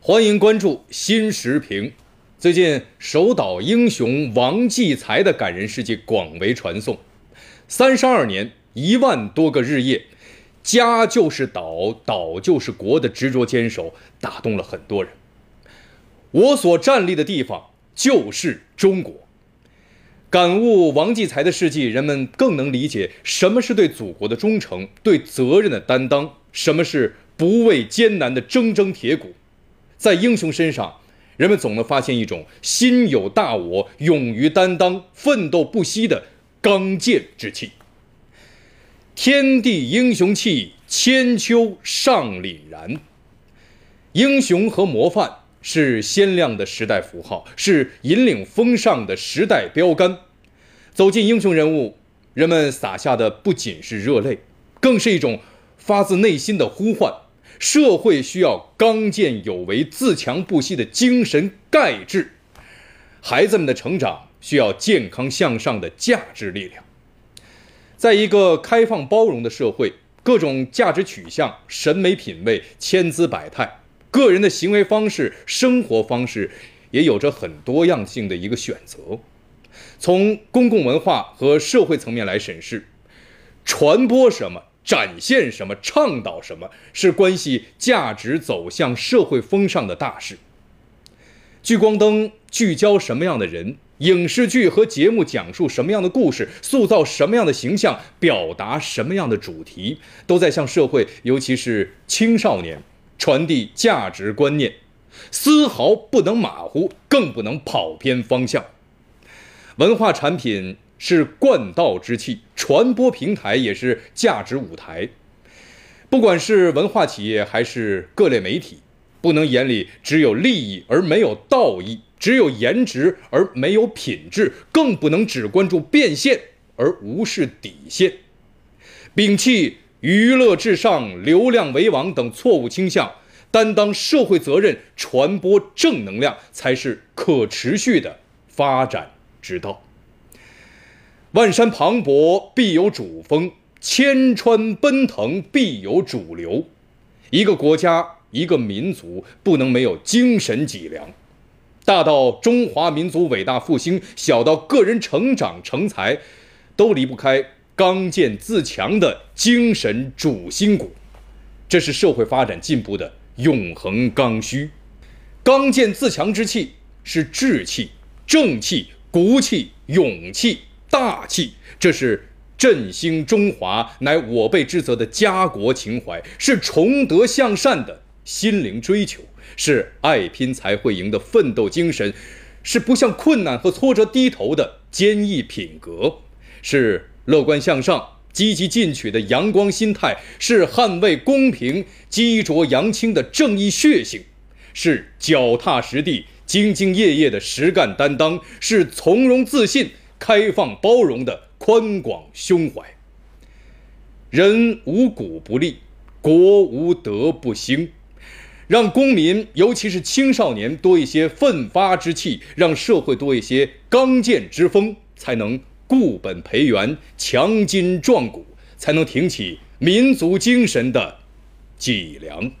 欢迎关注新时评。最近，守岛英雄王继才的感人事迹广为传颂。三十二年，一万多个日夜，家就是岛，岛就是国的执着坚守，打动了很多人。我所站立的地方就是中国。感悟王继才的事迹，人们更能理解什么是对祖国的忠诚、对责任的担当，什么是不畏艰难的铮铮铁骨。在英雄身上，人们总能发现一种心有大我、勇于担当、奋斗不息的刚健之气。天地英雄气，千秋尚凛然。英雄和模范。是鲜亮的时代符号，是引领风尚的时代标杆。走进英雄人物，人们洒下的不仅是热泪，更是一种发自内心的呼唤。社会需要刚健有为、自强不息的精神钙质，孩子们的成长需要健康向上的价值力量。在一个开放包容的社会，各种价值取向、审美品味千姿百态。个人的行为方式、生活方式，也有着很多样性的一个选择。从公共文化和社会层面来审视，传播什么、展现什么、倡导什么，是关系价值走向社会风尚的大事。聚光灯聚焦什么样的人，影视剧和节目讲述什么样的故事，塑造什么样的形象，表达什么样的主题，都在向社会，尤其是青少年。传递价值观念，丝毫不能马虎，更不能跑偏方向。文化产品是冠道之器，传播平台也是价值舞台。不管是文化企业还是各类媒体，不能眼里只有利益而没有道义，只有颜值而没有品质，更不能只关注变现而无视底线，摒弃。娱乐至上、流量为王等错误倾向，担当社会责任、传播正能量，才是可持续的发展之道。万山磅礴必有主峰，千川奔腾必有主流。一个国家、一个民族不能没有精神脊梁，大到中华民族伟大复兴，小到个人成长成才，都离不开。刚健自强的精神主心骨，这是社会发展进步的永恒刚需。刚健自强之气是志气、正气、骨气、勇气、大气，这是振兴中华乃我辈之责的家国情怀，是崇德向善的心灵追求，是爱拼才会赢的奋斗精神，是不向困难和挫折低头的坚毅品格，是。乐观向上、积极进取的阳光心态，是捍卫公平、激浊扬清的正义血性，是脚踏实地、兢兢业业的实干担当，是从容自信、开放包容的宽广胸怀。人无骨不立，国无德不兴。让公民，尤其是青少年多一些奋发之气，让社会多一些刚健之风，才能。固本培元，强筋壮骨，才能挺起民族精神的脊梁。